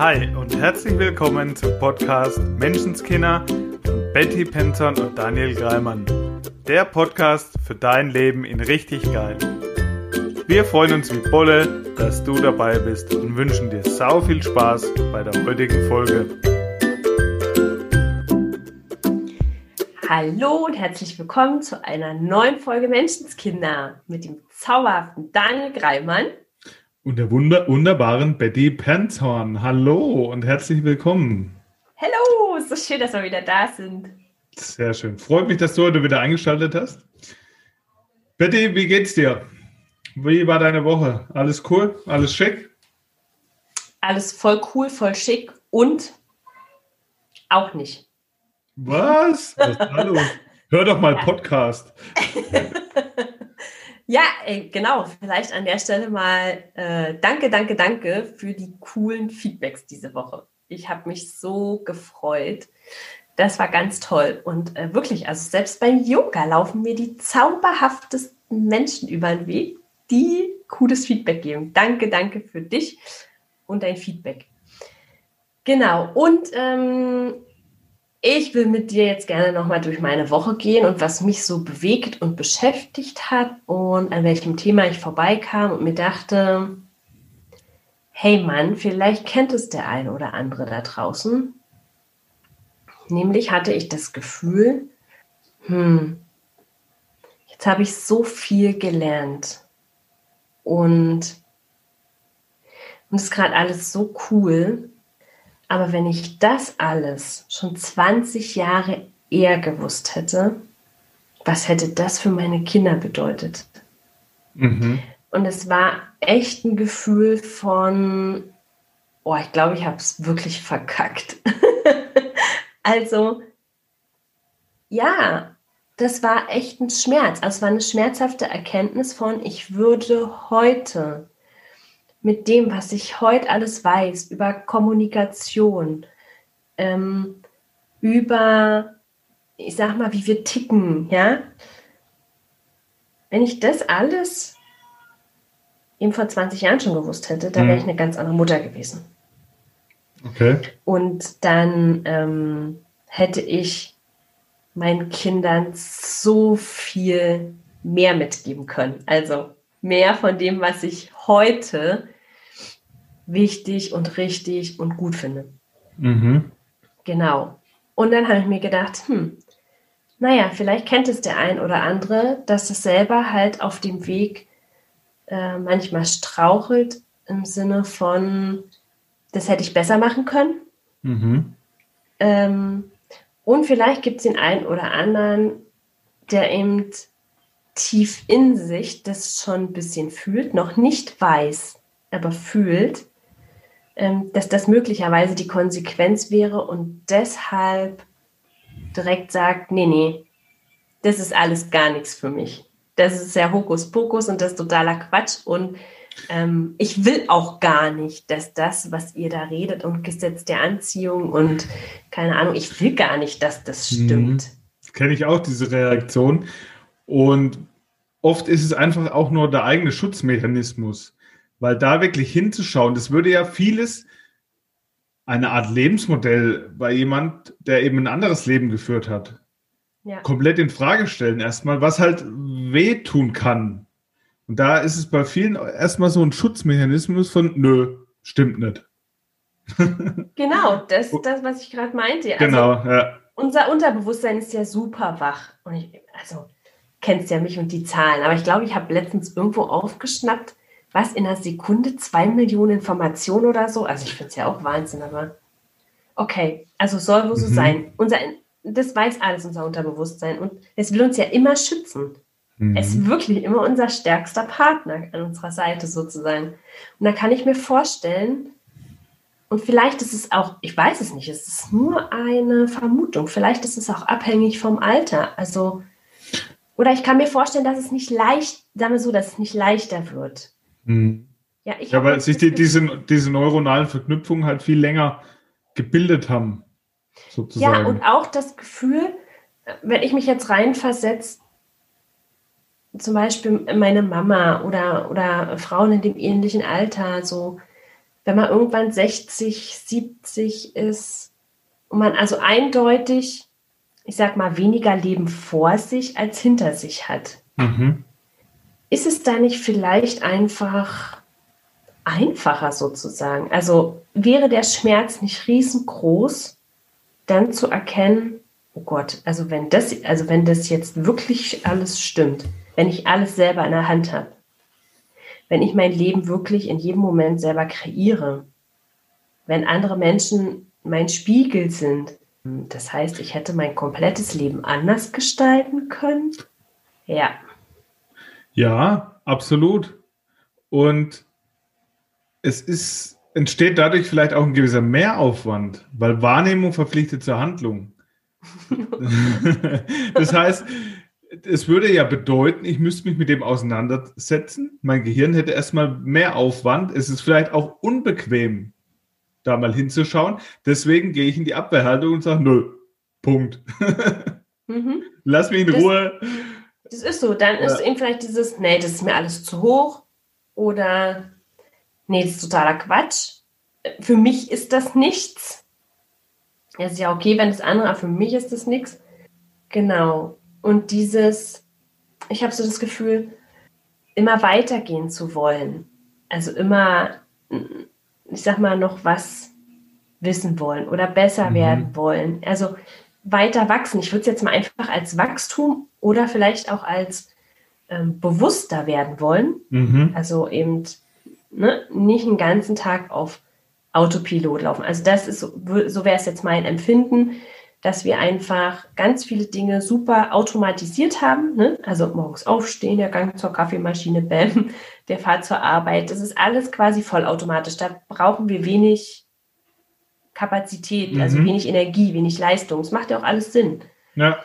Hi und herzlich willkommen zum Podcast Menschenskinder von Betty Penton und Daniel Greimann. Der Podcast für dein Leben in richtig geil. Wir freuen uns wie Bolle, dass du dabei bist und wünschen dir sau viel Spaß bei der heutigen Folge. Hallo und herzlich willkommen zu einer neuen Folge Menschenskinder mit dem zauberhaften Daniel Greimann und der wunder wunderbaren Betty Penzhorn. Hallo und herzlich willkommen. Hallo, so schön, dass wir wieder da sind. Sehr schön. Freut mich, dass du heute wieder eingeschaltet hast. Betty, wie geht's dir? Wie war deine Woche? Alles cool? Alles schick? Alles voll cool, voll schick und auch nicht. Was? Was hallo? Hör doch mal Podcast. ja, genau. Vielleicht an der Stelle mal äh, danke, danke, danke für die coolen Feedbacks diese Woche. Ich habe mich so gefreut. Das war ganz toll. Und äh, wirklich, also selbst beim Yoga laufen mir die zauberhaftesten Menschen über den Weg, die cooles Feedback geben. Danke, danke für dich und dein Feedback. Genau. Und ähm, ich will mit dir jetzt gerne nochmal durch meine Woche gehen und was mich so bewegt und beschäftigt hat und an welchem Thema ich vorbeikam und mir dachte, hey Mann, vielleicht kennt es der eine oder andere da draußen. Nämlich hatte ich das Gefühl, hm, jetzt habe ich so viel gelernt und und es ist gerade alles so cool. Aber wenn ich das alles schon 20 Jahre eher gewusst hätte, was hätte das für meine Kinder bedeutet? Mhm. Und es war echt ein Gefühl von, oh, ich glaube, ich habe es wirklich verkackt. also, ja, das war echt ein Schmerz. Also es war eine schmerzhafte Erkenntnis von, ich würde heute mit dem, was ich heute alles weiß über Kommunikation, ähm, über, ich sag mal, wie wir ticken, ja, wenn ich das alles eben vor 20 Jahren schon gewusst hätte, dann wäre ich mhm. eine ganz andere Mutter gewesen. Okay. Und dann ähm, hätte ich meinen Kindern so viel mehr mitgeben können. Also mehr von dem, was ich heute wichtig und richtig und gut finde. Mhm. Genau. Und dann habe ich mir gedacht, hm, naja, vielleicht kennt es der ein oder andere, dass es selber halt auf dem Weg äh, manchmal strauchelt im Sinne von, das hätte ich besser machen können. Mhm. Ähm, und vielleicht gibt es den einen oder anderen, der eben tief in sich das schon ein bisschen fühlt, noch nicht weiß, aber fühlt, ähm, dass das möglicherweise die Konsequenz wäre und deshalb direkt sagt, nee, nee, das ist alles gar nichts für mich. Das ist ja Hokuspokus und das ist totaler Quatsch und ähm, ich will auch gar nicht, dass das, was ihr da redet und Gesetz der Anziehung und keine Ahnung, ich will gar nicht, dass das mhm. stimmt. Das kenne ich auch, diese Reaktion. Und oft ist es einfach auch nur der eigene Schutzmechanismus. Weil da wirklich hinzuschauen, das würde ja vieles eine Art Lebensmodell bei jemand, der eben ein anderes Leben geführt hat, ja. komplett in Frage stellen erstmal, was halt wehtun kann. Und da ist es bei vielen erstmal so ein Schutzmechanismus von, nö, stimmt nicht. genau, das ist das, was ich gerade meinte. Also genau, ja. Unser Unterbewusstsein ist ja super wach. Und ich, also, kennst ja mich und die Zahlen. Aber ich glaube, ich habe letztens irgendwo aufgeschnappt, was in einer Sekunde zwei Millionen Informationen oder so. Also ich finde es ja auch Wahnsinn, aber okay, also soll wohl so mhm. sein. Unser, das weiß alles unser Unterbewusstsein und es will uns ja immer schützen. Mhm. Es ist wirklich immer unser stärkster Partner an unserer Seite sozusagen. Und da kann ich mir vorstellen, und vielleicht ist es auch, ich weiß es nicht, es ist nur eine Vermutung, vielleicht ist es auch abhängig vom Alter. Also, oder ich kann mir vorstellen, dass es nicht leicht, sagen wir so, dass es nicht leichter wird. Hm. Ja, ich ja weil sich die, diese, diese neuronalen Verknüpfungen halt viel länger gebildet haben, sozusagen. Ja, und auch das Gefühl, wenn ich mich jetzt reinversetze, zum Beispiel meine Mama oder, oder Frauen in dem ähnlichen Alter, so, wenn man irgendwann 60, 70 ist und man also eindeutig, ich sag mal, weniger Leben vor sich als hinter sich hat. Mhm. Ist es da nicht vielleicht einfach einfacher sozusagen? Also wäre der Schmerz nicht riesengroß, dann zu erkennen, oh Gott, also wenn das, also wenn das jetzt wirklich alles stimmt, wenn ich alles selber in der Hand habe, wenn ich mein Leben wirklich in jedem Moment selber kreiere, wenn andere Menschen mein Spiegel sind, das heißt, ich hätte mein komplettes Leben anders gestalten können. Ja. Ja, absolut. Und es ist, entsteht dadurch vielleicht auch ein gewisser Mehraufwand, weil Wahrnehmung verpflichtet zur Handlung. das heißt, es würde ja bedeuten, ich müsste mich mit dem auseinandersetzen. Mein Gehirn hätte erstmal mehr Aufwand. Es ist vielleicht auch unbequem, da mal hinzuschauen. Deswegen gehe ich in die Abwehrhaltung und sage, nö, Punkt. mhm. Lass mich in das, Ruhe. Das ist so. Dann ist eben vielleicht dieses, nee, das ist mir alles zu hoch. Oder, nee, das ist totaler Quatsch. Für mich ist das nichts. Es ist ja okay, wenn das andere, aber für mich ist das nichts. Genau. Und dieses, ich habe so das Gefühl, immer weitergehen zu wollen. Also immer, ich sag mal, noch was wissen wollen oder besser mhm. werden wollen. Also weiter wachsen. Ich würde es jetzt mal einfach als Wachstum oder vielleicht auch als ähm, bewusster werden wollen. Mhm. Also eben ne, nicht den ganzen Tag auf Autopilot laufen. Also das ist so, so wäre es jetzt mein Empfinden dass wir einfach ganz viele Dinge super automatisiert haben. Ne? Also morgens aufstehen, der Gang zur Kaffeemaschine, bam, der Fahrt zur Arbeit. Das ist alles quasi vollautomatisch. Da brauchen wir wenig Kapazität, also mhm. also wenig Energie, wenig Leistung. Es macht ja auch alles Sinn. Ja.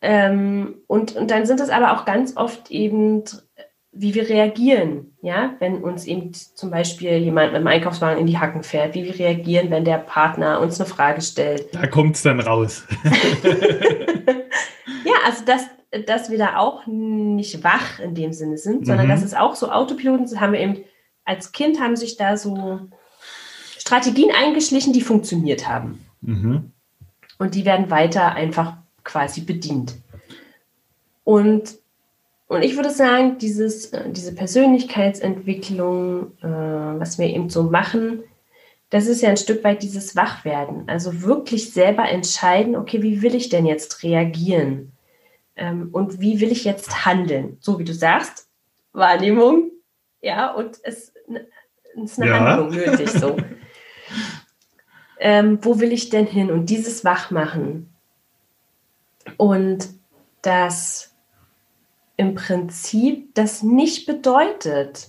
Ähm, und, und dann sind es aber auch ganz oft eben wie wir reagieren, ja, wenn uns eben zum Beispiel jemand mit dem Einkaufswagen in die Hacken fährt, wie wir reagieren, wenn der Partner uns eine Frage stellt. Da kommt es dann raus. ja, also dass, dass wir da auch nicht wach in dem Sinne sind, sondern mhm. dass es auch so Autopiloten sind, haben wir eben, als Kind haben sich da so Strategien eingeschlichen, die funktioniert haben. Mhm. Und die werden weiter einfach quasi bedient. Und und ich würde sagen, dieses, äh, diese Persönlichkeitsentwicklung, äh, was wir eben so machen, das ist ja ein Stück weit dieses Wachwerden. Also wirklich selber entscheiden, okay, wie will ich denn jetzt reagieren? Ähm, und wie will ich jetzt handeln? So wie du sagst, Wahrnehmung, ja, und es, es ist eine ja. Handlung nötig so. ähm, wo will ich denn hin? Und dieses Wachmachen. Und das im Prinzip das nicht bedeutet,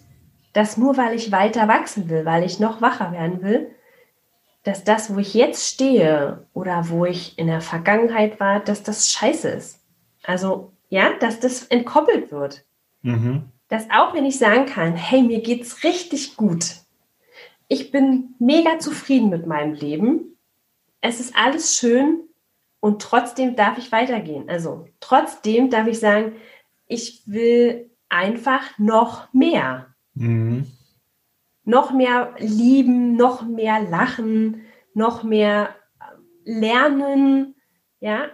dass nur weil ich weiter wachsen will, weil ich noch wacher werden will, dass das, wo ich jetzt stehe oder wo ich in der Vergangenheit war, dass das scheiße ist. Also, ja, dass das entkoppelt wird. Mhm. Dass auch wenn ich sagen kann, hey, mir geht's richtig gut. Ich bin mega zufrieden mit meinem Leben. Es ist alles schön und trotzdem darf ich weitergehen. Also, trotzdem darf ich sagen, ich will einfach noch mehr. Mhm. Noch mehr lieben, noch mehr lachen, noch mehr lernen. Ja.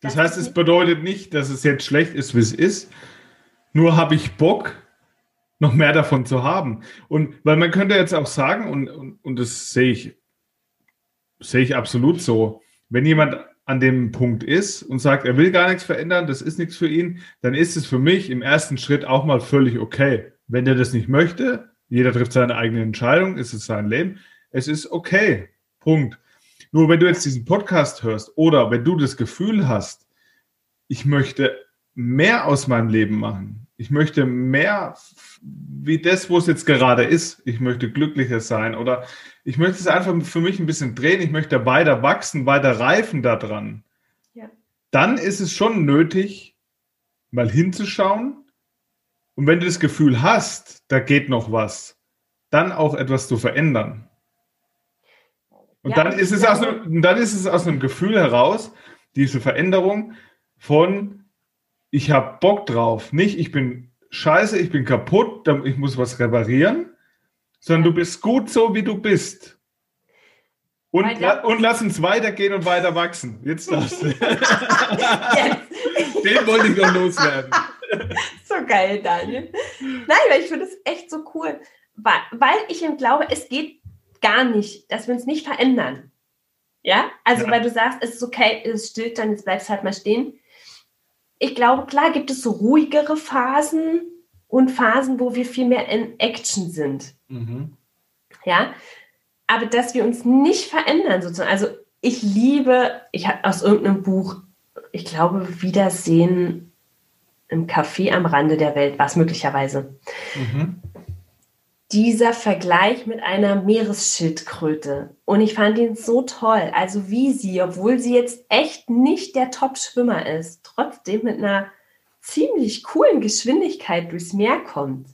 Das, das heißt, es bedeutet nicht, dass es jetzt schlecht ist, wie es ist. Nur habe ich Bock, noch mehr davon zu haben. Und weil man könnte jetzt auch sagen, und, und, und das sehe ich, sehe ich absolut so, wenn jemand an dem Punkt ist und sagt, er will gar nichts verändern, das ist nichts für ihn, dann ist es für mich im ersten Schritt auch mal völlig okay. Wenn er das nicht möchte, jeder trifft seine eigene Entscheidung, ist es sein Leben, es ist okay. Punkt. Nur wenn du jetzt diesen Podcast hörst oder wenn du das Gefühl hast, ich möchte mehr aus meinem Leben machen, ich möchte mehr wie das, wo es jetzt gerade ist, ich möchte glücklicher sein oder ich möchte es einfach für mich ein bisschen drehen, ich möchte weiter wachsen, weiter reifen daran. Ja. Dann ist es schon nötig, mal hinzuschauen. Und wenn du das Gefühl hast, da geht noch was, dann auch etwas zu verändern. Und ja, dann, ist es aus einem, dann ist es aus einem Gefühl heraus, diese Veränderung von, ich habe Bock drauf, nicht ich bin scheiße, ich bin kaputt, ich muss was reparieren, sondern du bist gut so, wie du bist. Und, und lass uns weitergehen und weiter wachsen. Jetzt darfst du. Den wollte ich noch loswerden. So geil, Daniel. Nein, weil ich finde es echt so cool. Weil, ich glaube, es geht gar nicht, dass wir uns nicht verändern. Ja? Also, Ja. weil du sagst, es ist okay, es ist still, dann jetzt bleibst du halt mal stehen. Ich glaube, klar gibt es so ruhigere Phasen und Phasen, wo wir viel mehr in Action sind. Mhm. Ja? Aber dass wir uns nicht verändern, sozusagen. Also, ich liebe, ich habe aus irgendeinem Buch, ich glaube, Wiedersehen im Café am Rande der Welt, war es möglicherweise Mhm. Dieser Vergleich mit einer Meeresschildkröte. Und ich fand ihn so toll. Also wie sie, obwohl sie jetzt echt nicht der Top-Schwimmer ist, trotzdem mit einer ziemlich coolen Geschwindigkeit durchs Meer kommt.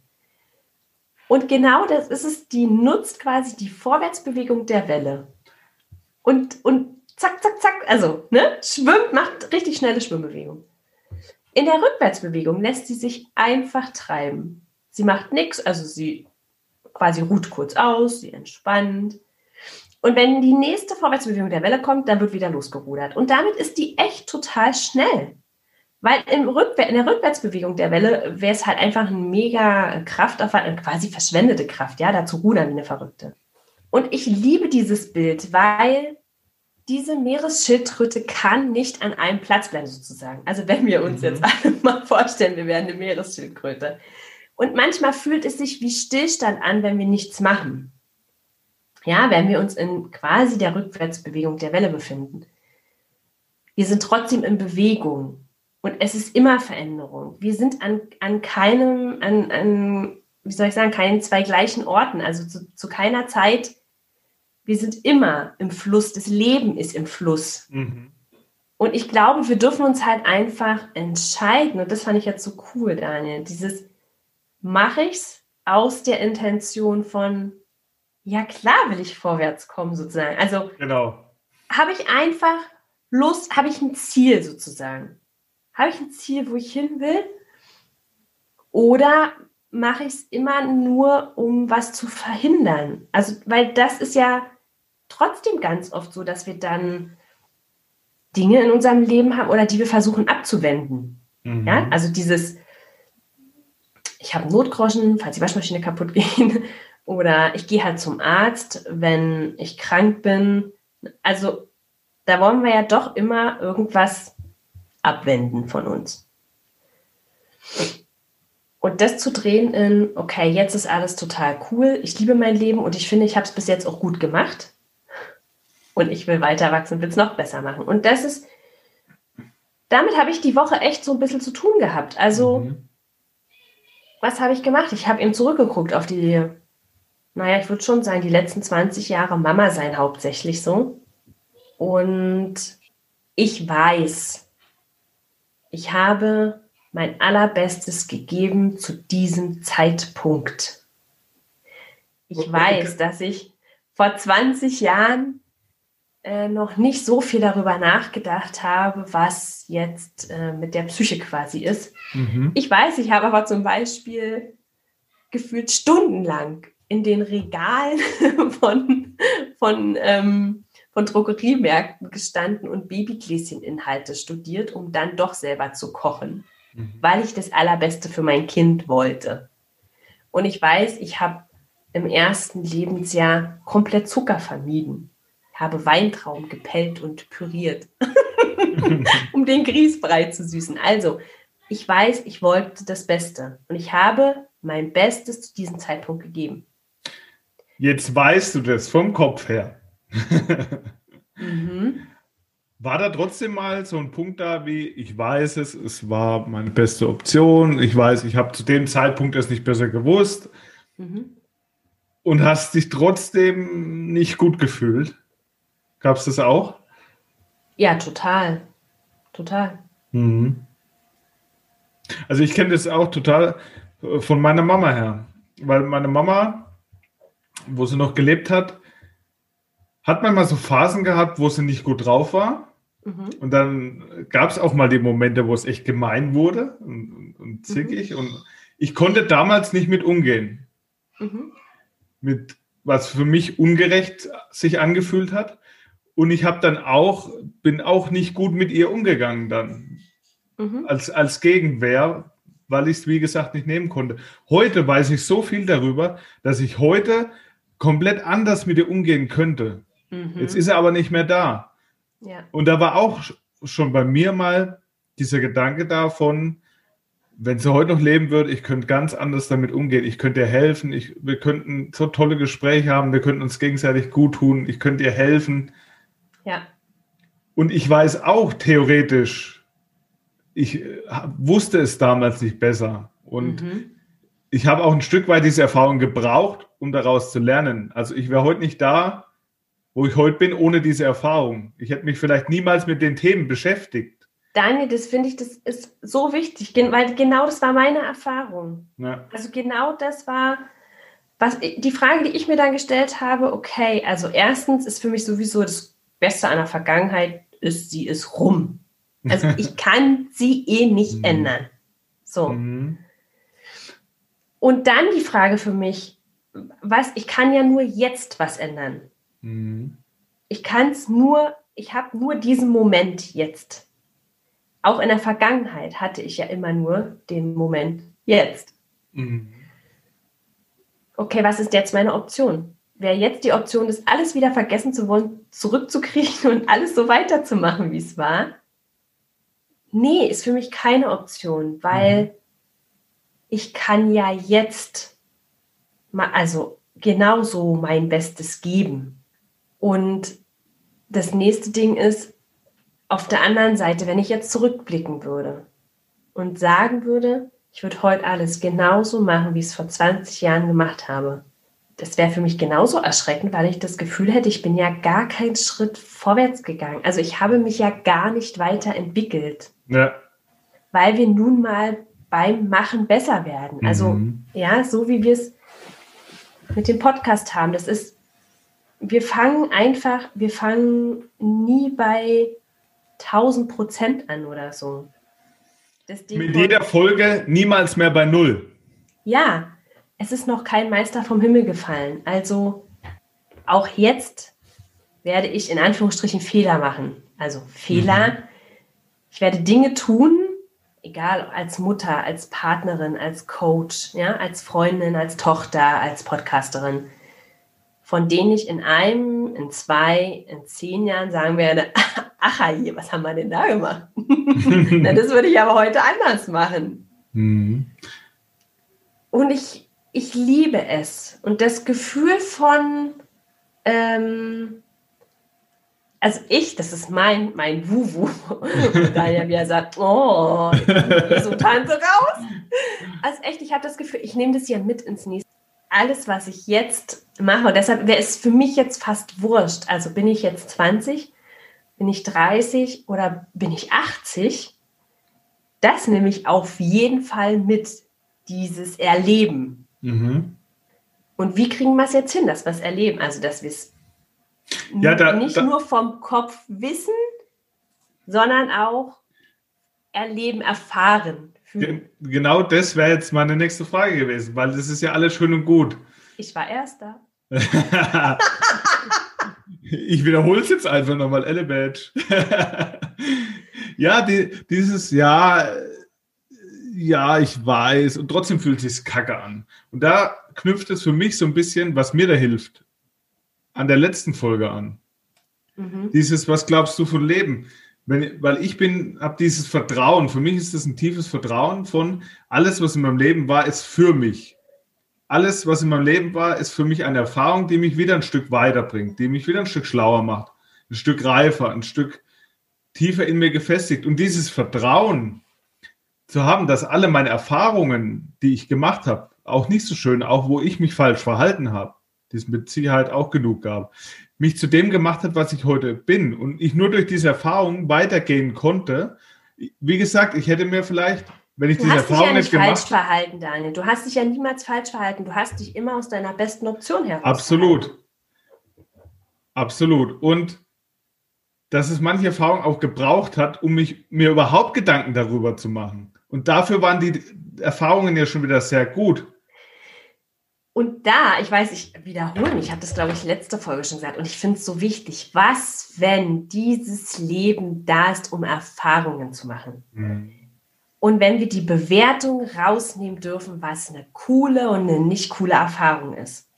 Und genau das ist es, die nutzt quasi die Vorwärtsbewegung der Welle. Und, und zack, zack, zack, also, ne, schwimmt, macht richtig schnelle Schwimmbewegung. In der Rückwärtsbewegung lässt sie sich einfach treiben. Sie macht nichts, also sie quasi ruht kurz aus, sie entspannt. Und wenn die nächste Vorwärtsbewegung der Welle kommt, dann wird wieder losgerudert. Und damit ist die echt total schnell. Weil im Rückwär in der Rückwärtsbewegung der Welle wäre es halt einfach ein mega Kraftaufwand, eine quasi verschwendete Kraft, ja, dazu rudern wie eine Verrückte. Und ich liebe dieses Bild, weil diese Meeresschildkröte kann nicht an einem Platz bleiben, sozusagen. Also wenn wir uns Mhm. jetzt alle mal vorstellen, wir wären eine Meeresschildkröte. Und manchmal fühlt es sich wie Stillstand an, wenn wir nichts machen. Ja, wenn wir uns in quasi der Rückwärtsbewegung der Welle befinden. Wir sind trotzdem in Bewegung und es ist immer Veränderung. Wir sind an, an keinem, an, an, wie soll ich sagen, keinen zwei gleichen Orten, also zu, zu keiner Zeit. Wir sind immer im Fluss, das Leben ist im Fluss. Mhm. Und ich glaube, wir dürfen uns halt einfach entscheiden. Und das fand ich jetzt so cool, Daniel. Dieses, mache ich's aus der Intention von, ja klar will ich vorwärts kommen sozusagen. Also Genau. habe ich einfach Lust, habe ich ein Ziel sozusagen. Habe ich ein Ziel, wo ich hin will? Oder mache ich es immer nur, um was zu verhindern? Also, weil das ist ja trotzdem ganz oft so, dass wir dann Dinge in unserem Leben haben oder die wir versuchen abzuwenden. Mhm. Ja, also dieses, ich habe Notgroschen, falls die Waschmaschine kaputt geht, oder ich gehe halt zum Arzt, wenn ich krank bin. Also da wollen wir ja doch immer irgendwas abwenden von uns. Und das zu drehen in, okay, jetzt ist alles total cool, ich liebe mein Leben und ich finde, ich habe es bis jetzt auch gut gemacht. Und ich will weiter wachsen, will es noch besser machen. Und das ist, damit habe ich die Woche echt so ein bisschen zu tun gehabt. Also, Mhm. Was habe ich gemacht? Ich habe eben zurückgeguckt auf die, naja, ich würde schon sagen, die letzten 20 Jahre Mama sein hauptsächlich so. Und ich weiß, ich habe mein allerbestes gegeben zu diesem Zeitpunkt. Ich weiß, dass ich vor 20 Jahren äh, noch nicht so viel darüber nachgedacht habe, was jetzt äh, mit der Psyche quasi ist. Mhm. Ich weiß, ich habe aber zum Beispiel gefühlt stundenlang in den Regalen von, von, ähm, von Drogeriemärkten gestanden und Babygläscheninhalte studiert, um dann doch selber zu kochen, Mhm. weil ich das Allerbeste für mein Kind wollte. Und ich weiß, ich habe im ersten Lebensjahr komplett Zucker vermieden, habe Weintrauben gepellt und püriert, um den Grießbrei zu süßen. Also, ich weiß, ich wollte das Beste und ich habe mein Bestes zu diesem Zeitpunkt gegeben. Jetzt weißt du das vom Kopf her. Mhm. War da trotzdem mal so ein Punkt da, wie ich weiß es, es war meine beste Option, ich weiß, ich habe zu dem Zeitpunkt es nicht besser gewusst Mhm. und hast dich trotzdem nicht gut gefühlt? Gab es das auch? Ja, total. Total. Mhm. Also ich kenne das auch total äh, von meiner Mama her, weil meine Mama, wo sie noch gelebt hat, hat manchmal so Phasen gehabt, wo sie nicht gut drauf war. Mhm. Und dann gab es auch mal die Momente, wo es echt gemein wurde und, und, und zickig. Und ich konnte damals nicht mit umgehen. Mhm. mit was für mich ungerecht sich angefühlt hat. Und ich habe dann auch, bin auch nicht gut mit ihr umgegangen dann. Mhm. Als, als Gegenwehr, weil ich es, wie gesagt, nicht nehmen konnte. Heute weiß ich so viel darüber, dass ich heute komplett anders mit ihr umgehen könnte. Mhm. Jetzt ist er aber nicht mehr da. Ja. Und da war auch schon bei mir mal dieser Gedanke davon, wenn sie heute noch leben würde, ich könnte ganz anders damit umgehen. Ich könnte ihr helfen. Ich, wir könnten so tolle Gespräche haben. Wir könnten uns gegenseitig gut tun. Ich könnte ihr helfen. Ja. Und ich weiß auch theoretisch, ich äh, wusste es damals nicht besser. Und mhm. ich habe auch ein Stück weit diese Erfahrung gebraucht, um daraus zu lernen. Also ich wäre heute nicht da, wo ich heute bin, ohne diese Erfahrung. Ich hätte mich vielleicht niemals mit den Themen beschäftigt. Daniel, das finde ich, das ist so wichtig, weil genau das war meine Erfahrung. Ja. Also genau das war, was die Frage, die ich mir dann gestellt habe, okay, also erstens ist für mich sowieso das Beste an der Vergangenheit ist, sie ist rum. Also ich kann sie eh nicht mhm. ändern. So. Mhm. Und dann die Frage für mich, was, ich kann ja nur jetzt was ändern. Mhm. Ich kann es nur, ich habe nur diesen Moment jetzt. Auch in der Vergangenheit hatte ich ja immer nur den Moment jetzt. Okay, was ist jetzt meine Option? Wäre jetzt die Option, das alles wieder vergessen zu wollen, zurückzukriegen und alles so weiterzumachen, wie es war? Nee, ist für mich keine Option, weil mhm. ich kann ja jetzt mal, also genauso mein Bestes geben. Und das nächste Ding ist, auf der anderen Seite, wenn ich jetzt zurückblicken würde und sagen würde, ich würde heute alles genauso machen, wie ich es vor 20 Jahren gemacht habe, das wäre für mich genauso erschreckend, weil ich das Gefühl hätte, ich bin ja gar keinen Schritt vorwärts gegangen. Also ich habe mich ja gar nicht weiterentwickelt. Ja. Weil wir nun mal beim Machen besser werden. Also mhm. ja, so wie wir es mit dem Podcast haben. Das ist, wir fangen einfach, wir fangen nie bei 1000 Prozent an oder so. Mit jeder Folge niemals mehr bei Null. Ja, es ist noch kein Meister vom Himmel gefallen. Also auch jetzt werde ich in Anführungsstrichen Fehler machen. Also Fehler. Mhm. Ich werde Dinge tun, egal als Mutter, als Partnerin, als Coach, ja, als Freundin, als Tochter, als Podcasterin, von denen ich in einem, in zwei, in zehn Jahren sagen werde, ach je, was haben wir denn da gemacht? Na, das würde ich aber heute anders machen. Mhm. Und ich, ich liebe es. Und das Gefühl von, ähm, also ich, das ist mein, mein Wuwu, Daniel wie er sagt, oh, so Tante raus. Also echt, ich habe das Gefühl, ich nehme das hier mit ins nächste. Alles, was ich jetzt mache, und deshalb wäre es für mich jetzt fast wurscht. Also bin ich jetzt 20, bin ich 30 oder bin ich 80? Das nehme ich auf jeden Fall mit, dieses Erleben. Mhm. Und wie kriegen wir es jetzt hin, dass wir es erleben? Also, dass wir es ja, da, nicht da, nur vom Kopf wissen, sondern auch erleben, erfahren. Fühlen. Genau das wäre jetzt meine nächste Frage gewesen, weil das ist ja alles schön und gut. Ich war erster. ich wiederhole es jetzt einfach nochmal, Elle Badge. ja, die, dieses Jahr, ja, ich weiß, und trotzdem fühlt es sich kacke an. Und da knüpft es für mich so ein bisschen, was mir da hilft an der letzten Folge an. Mhm. Dieses, was glaubst du von Leben? Wenn, weil ich bin, habe dieses Vertrauen. Für mich ist das ein tiefes Vertrauen von alles, was in meinem Leben war, ist für mich. Alles, was in meinem Leben war, ist für mich eine Erfahrung, die mich wieder ein Stück weiterbringt, die mich wieder ein Stück schlauer macht, ein Stück reifer, ein Stück tiefer in mir gefestigt. Und dieses Vertrauen zu haben, dass alle meine Erfahrungen, die ich gemacht habe, auch nicht so schön, auch wo ich mich falsch verhalten habe, die es mit Sicherheit auch genug gab, mich zu dem gemacht hat, was ich heute bin und ich nur durch diese Erfahrung weitergehen konnte. Wie gesagt, ich hätte mir vielleicht, wenn ich du diese Erfahrung ja nicht, nicht falsch verhalten, Daniel. Du hast dich ja niemals falsch verhalten. Du hast dich immer aus deiner besten Option heraus. Absolut. Absolut. Und dass es manche Erfahrungen auch gebraucht hat, um mich, mir überhaupt Gedanken darüber zu machen. Und dafür waren die Erfahrungen ja schon wieder sehr gut. Und da, ich weiß, ich wiederhole mich, ich habe das, glaube ich, letzte Folge schon gesagt, und ich finde es so wichtig, was, wenn dieses Leben da ist, um Erfahrungen zu machen? Mhm. Und wenn wir die Bewertung rausnehmen dürfen, was eine coole und eine nicht coole Erfahrung ist.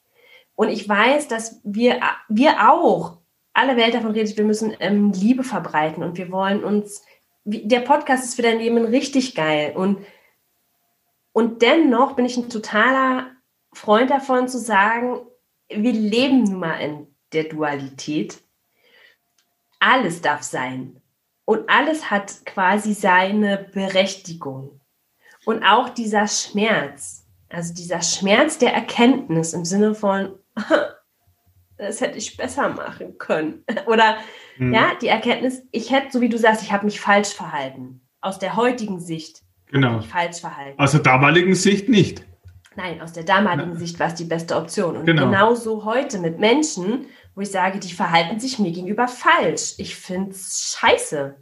Und ich weiß, dass wir, wir auch, alle Welt davon redet, wir müssen ähm, Liebe verbreiten und wir wollen uns, der Podcast ist für dein Leben richtig geil. Und, und dennoch bin ich ein totaler Freund davon zu sagen, wir leben nun mal in der Dualität. Alles darf sein. Und alles hat quasi seine Berechtigung. Und auch dieser Schmerz, also dieser Schmerz der Erkenntnis im Sinne von, das hätte ich besser machen können. Oder mhm. ja, die Erkenntnis, ich hätte, so wie du sagst, ich habe mich falsch verhalten. Aus der heutigen Sicht. Genau. Falsch verhalten. Aus der damaligen Sicht nicht. Nein, aus der damaligen. Sicht war es die beste Option. Und genau. genauso heute mit Menschen, wo ich sage, die verhalten sich mir gegenüber falsch. Ich finde es scheiße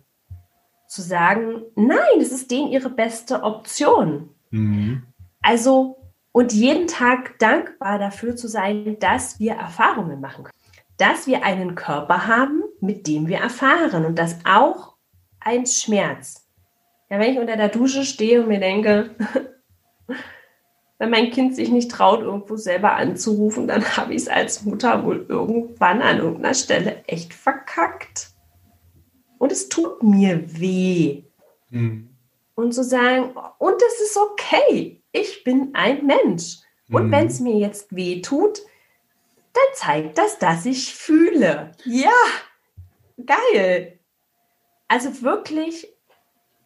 zu sagen, nein, es ist denen ihre beste Option. Mhm. Also, und jeden Tag dankbar dafür zu sein, dass wir Erfahrungen machen können. Dass wir einen Körper haben, mit dem wir erfahren. Und das auch ein Schmerz. Ja, wenn ich unter der Dusche stehe und mir denke, wenn mein Kind sich nicht traut, irgendwo selber anzurufen, dann habe ich es als Mutter wohl irgendwann an irgendeiner Stelle echt verkackt. Und es tut mir weh. Mhm. Und zu sagen, und es ist okay, ich bin ein Mensch. Und mhm. wenn es mir jetzt weh tut, dann zeigt das, dass ich fühle. Ja, geil. Also wirklich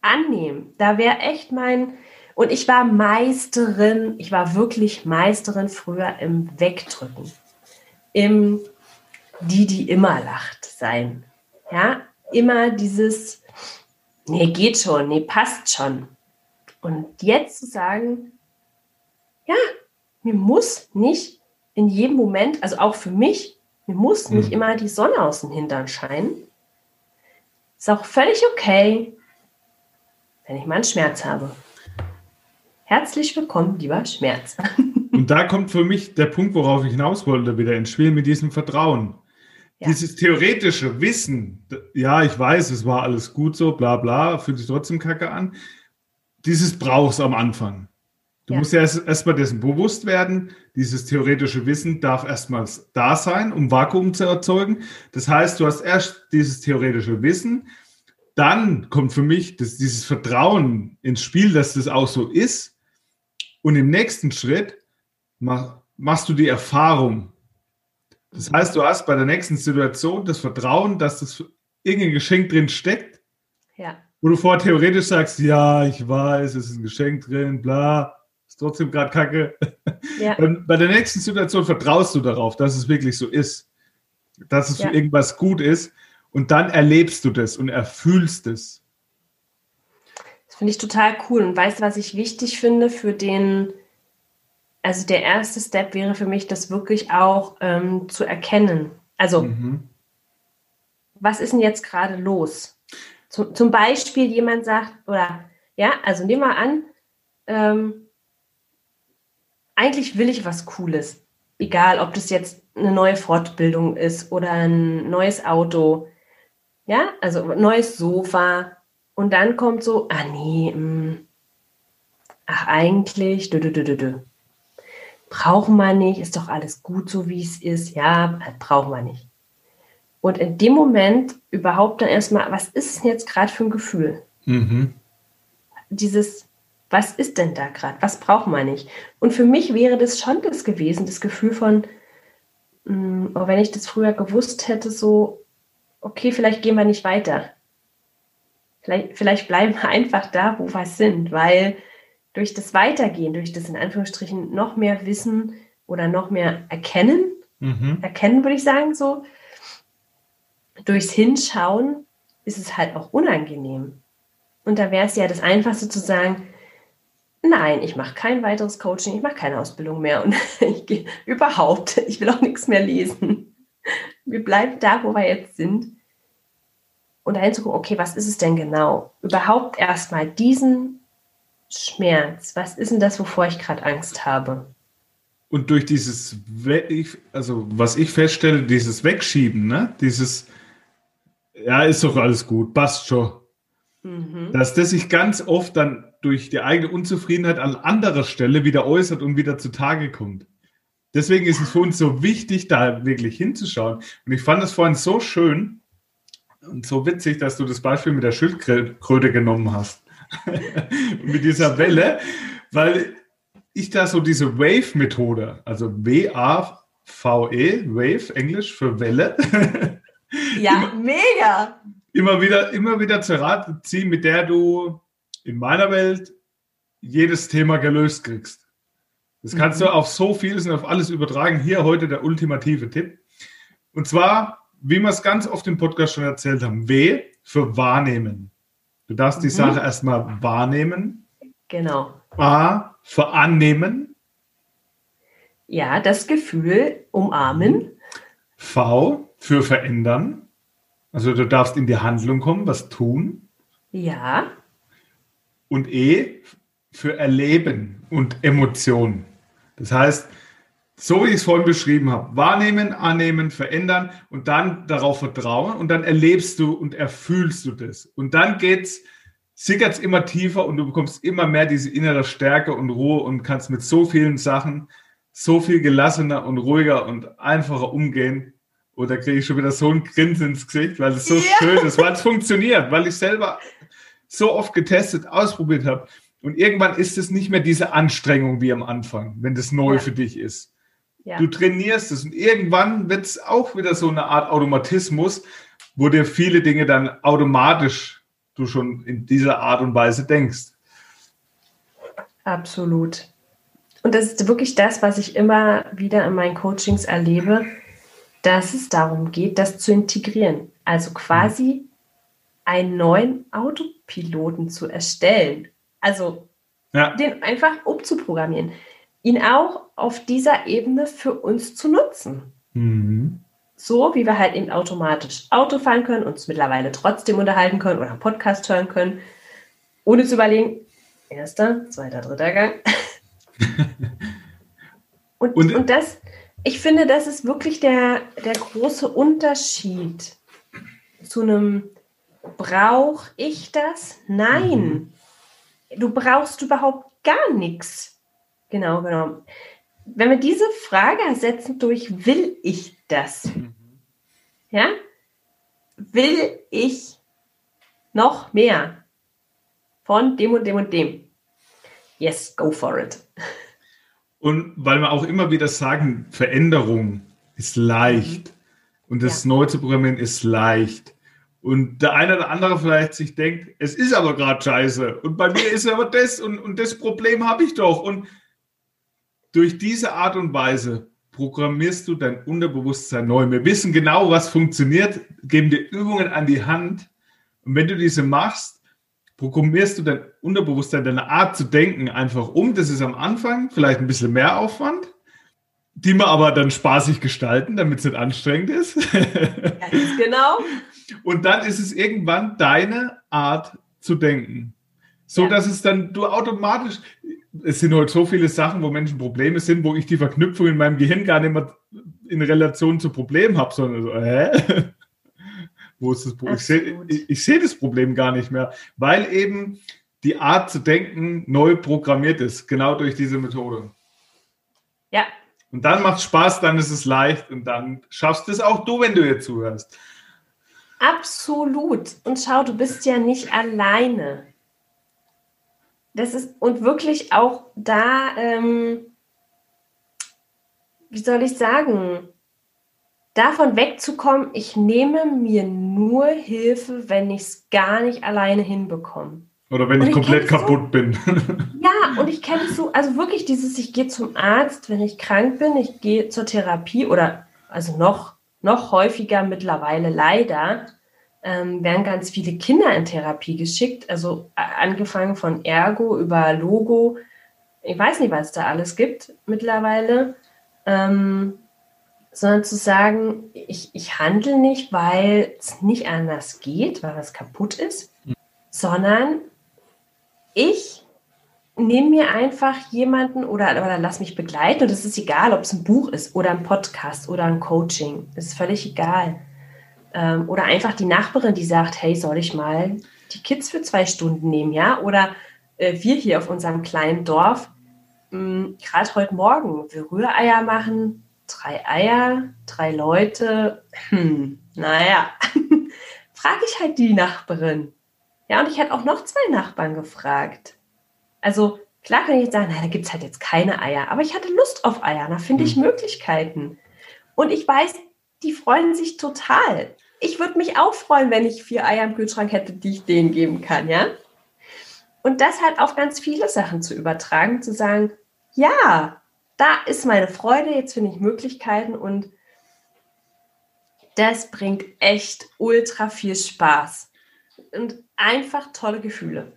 annehmen. Da wäre echt mein, und ich war Meisterin, ich war wirklich Meisterin früher im Wegdrücken. Im die, die immer lacht sein. Ja, immer dieses, nee, geht schon, nee, passt schon. Und jetzt zu sagen, ja, mir muss nicht in jedem Moment, also auch für mich, mir muss nicht mhm. immer die Sonne aus dem Hintern scheinen. Ist auch völlig okay, wenn ich mal einen Schmerz habe. Herzlich willkommen, lieber Schmerz. Und da kommt für mich der Punkt, worauf ich hinaus wollte, wieder ins Spiel mit diesem Vertrauen. Ja. Dieses theoretische Wissen, ja, ich weiß, es war alles gut so, bla bla, fühlt sich trotzdem kacke an. Dieses brauchst am Anfang. Du ja. musst ja erstmal erst dessen bewusst werden. Dieses theoretische Wissen darf erstmal da sein, um Vakuum zu erzeugen. Das heißt, du hast erst dieses theoretische Wissen, dann kommt für mich das, dieses Vertrauen ins Spiel, dass das auch so ist. Und im nächsten Schritt mach, machst du die Erfahrung. Das heißt, du hast bei der nächsten Situation das Vertrauen, dass das irgendein Geschenk drin steckt. Ja. Wo du vorher theoretisch sagst, ja, ich weiß, es ist ein Geschenk drin, bla, ist trotzdem gerade kacke. Ja. Und bei der nächsten Situation vertraust du darauf, dass es wirklich so ist. Dass es ja. für irgendwas gut ist. Und dann erlebst du das und erfühlst es. Das finde ich total cool. Und weißt du, was ich wichtig finde für den, also der erste Step wäre für mich, das wirklich auch ähm, zu erkennen. Also, mhm. was ist denn jetzt gerade los? Zum, zum Beispiel jemand sagt, oder ja, also nehmen wir an, ähm, eigentlich will ich was Cooles. Egal, ob das jetzt eine neue Fortbildung ist oder ein neues Auto. Ja, also ein neues Sofa, und dann kommt so, ah nee, mh, mm, ach eigentlich, dü, dü, dü, dü, dü. brauchen wir nicht, ist doch alles gut so, wie es ist, ja, brauchen wir nicht. Und in dem Moment überhaupt dann erstmal, was ist denn jetzt gerade für ein Gefühl? Mhm. Dieses, was ist denn da gerade? Was braucht man nicht? Und für mich wäre das schon das gewesen, das Gefühl von, mh, mm, oh, wenn ich das früher gewusst hätte, so, okay, vielleicht gehen wir nicht weiter. Vielleicht, vielleicht bleiben wir einfach da, wo wir sind, weil durch das Weitergehen, durch das in Anführungsstrichen noch mehr Wissen oder noch mehr Erkennen, mhm. Erkennen würde ich sagen, so, durchs Hinschauen ist es halt auch unangenehm. Und da wäre es ja das Einfachste zu sagen, nein, ich mache kein weiteres Coaching, ich mache keine Ausbildung mehr und ich gehe überhaupt, ich will auch nichts mehr lesen. Wir bleiben da, wo wir jetzt sind und dahin zu gucken, okay, was ist es denn genau? Überhaupt erstmal diesen Schmerz, was ist denn das, wovor ich gerade Angst habe? Und durch dieses, also was ich feststelle, dieses Wegschieben, ne? dieses, ja, ist doch alles gut, passt schon. Mhm. Dass das sich ganz oft dann durch die eigene Unzufriedenheit an anderer Stelle wieder äußert und wieder zutage kommt. Deswegen ist es für uns so wichtig, da wirklich hinzuschauen. Und ich fand es vorhin so schön und so witzig, dass du das Beispiel mit der Schildkröte genommen hast. mit dieser Welle, weil ich da so diese Wave-Methode, also W-A-V-E, Wave, Englisch für Welle. ja, mega. Immer wieder, immer wieder zur Rate ziehen, mit der du in meiner Welt jedes Thema gelöst kriegst. Das kannst mhm. du auf so vieles und auf alles übertragen. Hier heute der ultimative Tipp. Und zwar, wie wir es ganz oft im Podcast schon erzählt haben, W für wahrnehmen. Du darfst die mhm. Sache erstmal wahrnehmen. Genau. A für annehmen. Ja, das Gefühl umarmen. V für verändern. Also du darfst in die Handlung kommen, was tun. Ja. Und E für Erleben und Emotionen. Das heißt, so wie ich es vorhin beschrieben habe, wahrnehmen, annehmen, verändern und dann darauf vertrauen und dann erlebst du und erfühlst du das. Und dann geht's, sickert's immer tiefer und du bekommst immer mehr diese innere Stärke und Ruhe und kannst mit so vielen Sachen so viel gelassener und ruhiger und einfacher umgehen. Oder kriege ich schon wieder so ein Grinsen ins Gesicht, weil es so ja. schön ist, weil es funktioniert, weil ich selber so oft getestet, ausprobiert habe. Und irgendwann ist es nicht mehr diese Anstrengung wie am Anfang, wenn das neu ja. für dich ist. Ja. Du trainierst es und irgendwann wird es auch wieder so eine Art Automatismus, wo dir viele Dinge dann automatisch du schon in dieser Art und Weise denkst. Absolut. Und das ist wirklich das, was ich immer wieder in meinen Coachings erlebe, dass es darum geht, das zu integrieren. Also quasi einen neuen Autopiloten zu erstellen. Also ja. den einfach umzuprogrammieren. Ihn auch auf dieser Ebene für uns zu nutzen. Mhm. So wie wir halt eben automatisch Auto fahren können, uns mittlerweile trotzdem unterhalten können oder einen Podcast hören können, ohne zu überlegen, erster, zweiter, dritter Gang. und, und, und das, ich finde, das ist wirklich der, der große Unterschied zu einem Brauche ich das? Nein. Mhm. Du brauchst überhaupt gar nichts. Genau, genau. Wenn wir diese Frage ersetzen durch will ich das? Mhm. Ja? Will ich noch mehr von dem und dem und dem? Yes, go for it. Und weil wir auch immer wieder sagen, Veränderung ist leicht mhm. und das ja. neu zu programmieren ist leicht. Und der eine oder andere vielleicht sich denkt, es ist aber gerade scheiße. Und bei mir ist aber das und, und das Problem habe ich doch. Und durch diese Art und Weise programmierst du dein Unterbewusstsein neu. Wir wissen genau, was funktioniert, geben dir Übungen an die Hand. Und wenn du diese machst, programmierst du dein Unterbewusstsein, deine Art zu denken einfach um. Das ist am Anfang vielleicht ein bisschen mehr Aufwand, die wir aber dann spaßig gestalten, damit es nicht anstrengend ist. Ganz genau. Und dann ist es irgendwann deine Art zu denken. So ja. dass es dann du automatisch, es sind heute so viele Sachen, wo Menschen Probleme sind, wo ich die Verknüpfung in meinem Gehirn gar nicht mehr in Relation zu Problemen habe, sondern so, hä? Wo ist das Problem? Ich sehe ich seh das Problem gar nicht mehr, weil eben die Art zu denken neu programmiert ist, genau durch diese Methode. Ja. Und dann macht es Spaß, dann ist es leicht und dann schaffst du es auch du, wenn du jetzt zuhörst. Absolut. Und schau, du bist ja nicht alleine. Das ist und wirklich auch da, ähm, wie soll ich sagen, davon wegzukommen, ich nehme mir nur Hilfe, wenn ich es gar nicht alleine hinbekomme. Oder wenn ich, ich komplett kaputt so, bin. ja, und ich kenne es so, also wirklich dieses, ich gehe zum Arzt, wenn ich krank bin, ich gehe zur Therapie oder also noch noch häufiger mittlerweile leider ähm, werden ganz viele Kinder in Therapie geschickt. Also angefangen von Ergo über Logo. Ich weiß nicht, was es da alles gibt mittlerweile. Ähm, sondern zu sagen, ich, ich handle nicht, weil es nicht anders geht, weil was kaputt ist, mhm. sondern ich nimm mir einfach jemanden oder, oder lass mich begleiten. Und es ist egal, ob es ein Buch ist oder ein Podcast oder ein Coaching. Ist völlig egal. Ähm, oder einfach die Nachbarin, die sagt, hey, soll ich mal die Kids für zwei Stunden nehmen, ja? Oder äh, wir hier auf unserem kleinen Dorf, hm, gerade heute Morgen, wir Rühreier machen, drei Eier, drei Leute, hm, naja, frage ich halt die Nachbarin. Ja, und ich hätte auch noch zwei Nachbarn gefragt. Also klar kann ich jetzt sagen, nein, da gibt es halt jetzt keine Eier, aber ich hatte Lust auf Eier, da finde ich mhm. Möglichkeiten. Und ich weiß, die freuen sich total. Ich würde mich auch freuen, wenn ich vier Eier im Kühlschrank hätte, die ich denen geben kann, ja? Und das halt auf ganz viele Sachen zu übertragen, zu sagen, ja, da ist meine Freude, jetzt finde ich Möglichkeiten und das bringt echt ultra viel Spaß und einfach tolle Gefühle.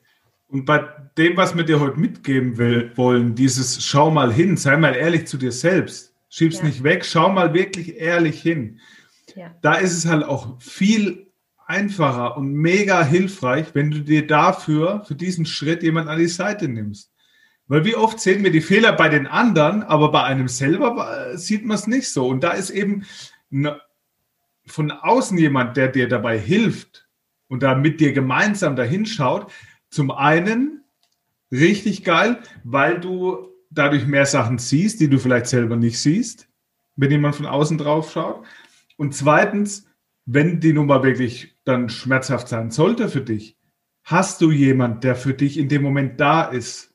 Und bei dem, was wir dir heute mitgeben will, wollen, dieses Schau mal hin, sei mal ehrlich zu dir selbst, schieb's ja. nicht weg, schau mal wirklich ehrlich hin. Ja. Da ist es halt auch viel einfacher und mega hilfreich, wenn du dir dafür, für diesen Schritt jemand an die Seite nimmst. Weil wie oft sehen wir die Fehler bei den anderen, aber bei einem selber äh, sieht man es nicht so. Und da ist eben von außen jemand, der dir dabei hilft und da mit dir gemeinsam dahinschaut, zum einen richtig geil, weil du dadurch mehr Sachen siehst, die du vielleicht selber nicht siehst, wenn jemand von außen drauf schaut. Und zweitens, wenn die Nummer wirklich dann schmerzhaft sein sollte für dich, hast du jemand, der für dich in dem Moment da ist.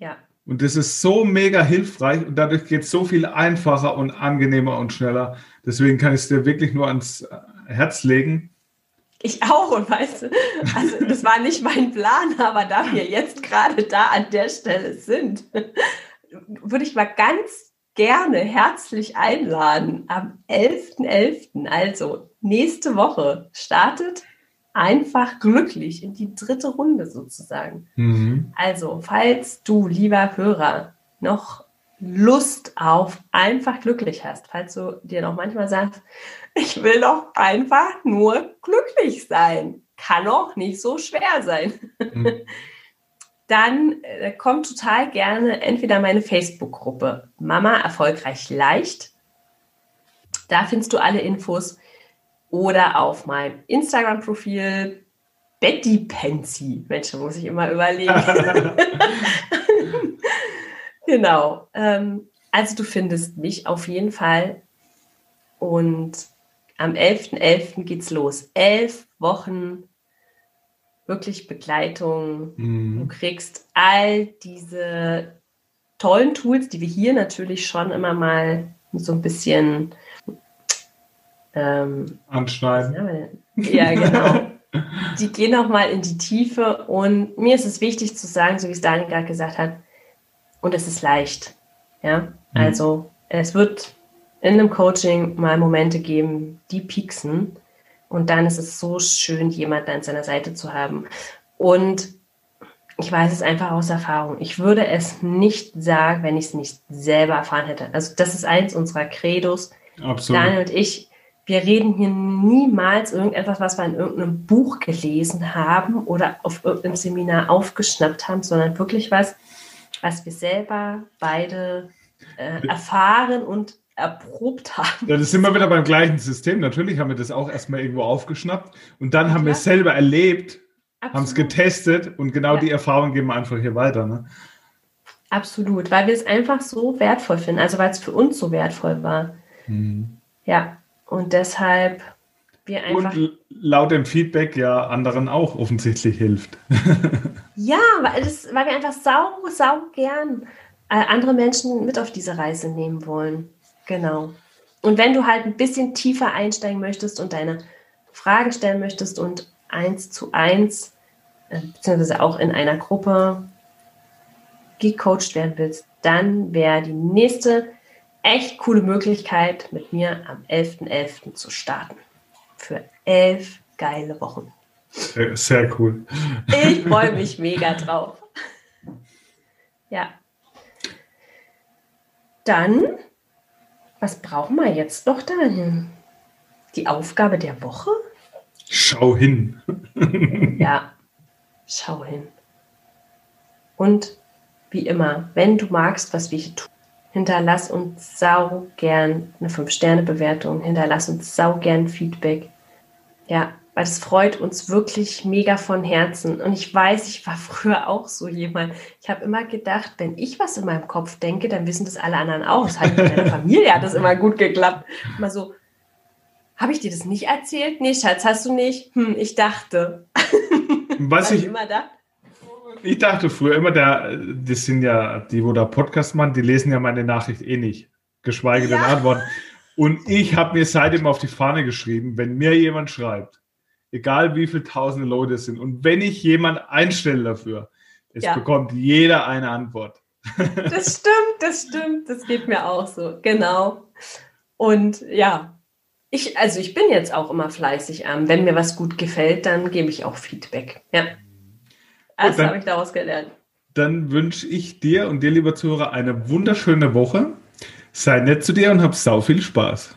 Ja. Und das ist so mega hilfreich und dadurch geht es so viel einfacher und angenehmer und schneller. Deswegen kann ich es dir wirklich nur ans Herz legen. Ich auch, und weißt du, also das war nicht mein Plan, aber da wir jetzt gerade da an der Stelle sind, würde ich mal ganz gerne herzlich einladen. Am 11.11., .11., also nächste Woche, startet einfach glücklich in die dritte Runde sozusagen. Mhm. Also, falls du, lieber Hörer, noch Lust auf einfach glücklich hast, falls du dir noch manchmal sagst, ich will doch einfach nur glücklich sein. Kann auch nicht so schwer sein. Mhm. Dann äh, kommt total gerne entweder meine Facebook-Gruppe Mama erfolgreich leicht. Da findest du alle Infos. Oder auf meinem Instagram-Profil Betty Pensy. Mensch, da muss ich immer überlegen. genau. Ähm, also du findest mich auf jeden Fall. Und am 11.11. .11. geht's los. Elf Wochen wirklich Begleitung. Mhm. Du kriegst all diese tollen Tools, die wir hier natürlich schon immer mal so ein bisschen ähm, anschneiden. Ja, genau. die gehen auch mal in die Tiefe und mir ist es wichtig zu sagen, so wie es Daniel gerade gesagt hat, und es ist leicht. Ja, mhm. also es wird in einem Coaching mal Momente geben, die pieksen. Und dann ist es so schön, jemanden an seiner Seite zu haben. Und ich weiß es einfach aus Erfahrung. Ich würde es nicht sagen, wenn ich es nicht selber erfahren hätte. Also das ist eins unserer Credos. Absolut. Daniel und ich, wir reden hier niemals irgendetwas, was wir in irgendeinem Buch gelesen haben oder auf irgendeinem Seminar aufgeschnappt haben, sondern wirklich was, was wir selber beide äh, erfahren und erprobt haben. Ja, das sind wir wieder beim gleichen System. Natürlich haben wir das auch erstmal irgendwo aufgeschnappt und dann haben ja. wir es selber erlebt, haben es getestet und genau ja. die Erfahrung geben wir einfach hier weiter. Ne? Absolut, weil wir es einfach so wertvoll finden, also weil es für uns so wertvoll war. Mhm. Ja, und deshalb wir einfach. Und laut dem Feedback ja anderen auch offensichtlich hilft. ja, weil, das, weil wir einfach sau, sau gern äh, andere Menschen mit auf diese Reise nehmen wollen. Genau. Und wenn du halt ein bisschen tiefer einsteigen möchtest und deine Frage stellen möchtest und eins zu eins, äh, beziehungsweise auch in einer Gruppe gecoacht werden willst, dann wäre die nächste echt coole Möglichkeit, mit mir am 11.11. .11. zu starten. Für elf geile Wochen. Sehr, sehr cool. Ich freue mich mega drauf. Ja. Dann was brauchen wir jetzt noch dahin? Die Aufgabe der Woche? Schau hin. ja, schau hin. Und wie immer, wenn du magst, was wir hier tun, hinterlass uns sau gern eine 5-Sterne-Bewertung, hinterlass uns sau gern Feedback. Ja, weil es freut uns wirklich mega von Herzen. Und ich weiß, ich war früher auch so jemand. Ich habe immer gedacht, wenn ich was in meinem Kopf denke, dann wissen das alle anderen auch. Das hat mit meiner Familie hat das immer gut geklappt. Immer so, habe ich dir das nicht erzählt? Nee, Schatz, hast du nicht? Hm, ich dachte. Was ich immer dachte. Ich dachte früher immer, der, das sind ja die, wo da Podcast machen, die lesen ja meine Nachricht eh nicht, geschweige denn ja. antworten. Und ich habe mir seitdem auf die Fahne geschrieben, wenn mir jemand schreibt, egal wie viele tausende Leute es sind, und wenn ich jemand einstelle dafür, es ja. bekommt jeder eine Antwort. Das stimmt, das stimmt, das geht mir auch so, genau. Und ja, ich, also ich bin jetzt auch immer fleißig. Ähm, wenn mir was gut gefällt, dann gebe ich auch Feedback. Ja. Das habe ich daraus gelernt. Dann wünsche ich dir und dir, lieber Zuhörer, eine wunderschöne Woche. Sei nett zu dir und hab sau viel Spaß.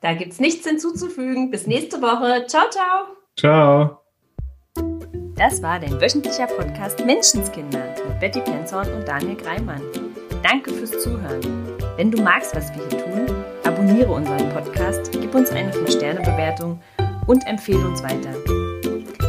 Da gibt es nichts hinzuzufügen. Bis nächste Woche. Ciao, ciao. Ciao. Das war dein wöchentlicher Podcast Menschenskinder mit Betty Penzorn und Daniel Greimann. Danke fürs Zuhören. Wenn du magst, was wir hier tun, abonniere unseren Podcast, gib uns eine 5-Sterne-Bewertung und empfehle uns weiter.